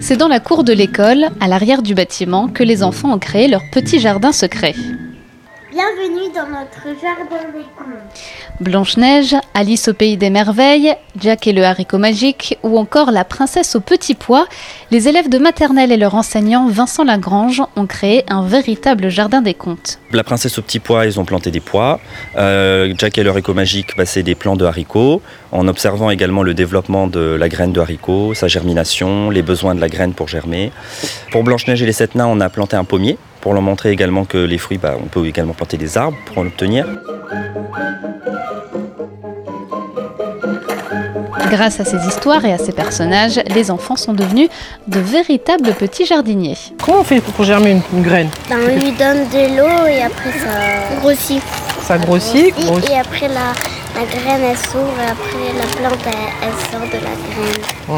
C'est dans la cour de l'école, à l'arrière du bâtiment, que les enfants ont créé leur petit jardin secret. Bienvenue dans notre jardin des contes. Blanche-Neige, Alice au pays des merveilles, Jack et le haricot magique ou encore la princesse au petit pois, les élèves de maternelle et leur enseignant Vincent Lagrange ont créé un véritable jardin des contes. La princesse au petit pois, ils ont planté des pois. Euh, Jack et le haricot magique, bah, c'est des plants de haricots, en observant également le développement de la graine de haricot, sa germination, les besoins de la graine pour germer. Pour Blanche-Neige et les sept nains, on a planté un pommier pour leur montrer également que les fruits, bah, on peut également planter des arbres pour en obtenir. Grâce à ces histoires et à ces personnages, les enfants sont devenus de véritables petits jardiniers. Comment on fait pour germer une, une graine Ben, on lui donne de l'eau et après ça grossit. Ça grossit, Et- grossit. Et après la, la graine elle s'ouvre et après la plante elle, elle sort de la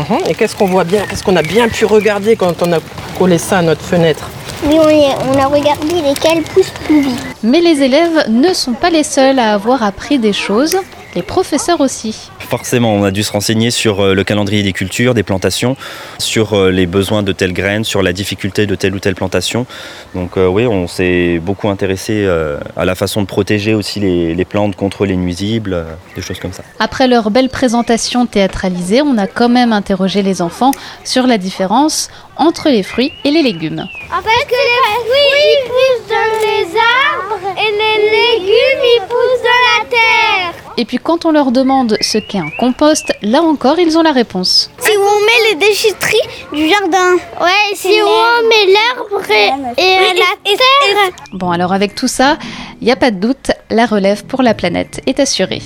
graine. Mhm. Et qu'est-ce qu'on voit bien Qu'est-ce qu'on a bien pu regarder quand on a collé ça à notre fenêtre? Oui, on, a regardé lesquels poussent plus vite. Mais les élèves ne sont pas les seuls à avoir appris des choses, les professeurs aussi. Forcément, on a dû se renseigner sur euh, le calendrier des cultures, des plantations, sur euh, les besoins de telle graine, sur la difficulté de telle ou telle plantation. Donc euh, oui, on s'est beaucoup intéressé euh, à la façon de protéger aussi les, les plantes contre les nuisibles, euh, des choses comme ça. Après leur belle présentation théâtralisée, on a quand même interrogé les enfants sur la différence entre les fruits et les légumes. En fait, que les fruits ils poussent dans les arbres et les légumes ils poussent dans la terre. Et puis quand on leur demande ce qu'est un compost, là encore ils ont la réponse. C'est où on met les déchetteries du jardin. Ouais, c'est où on met l'herbe et, et la terre. Bon alors avec tout ça, il n'y a pas de doute, la relève pour la planète est assurée.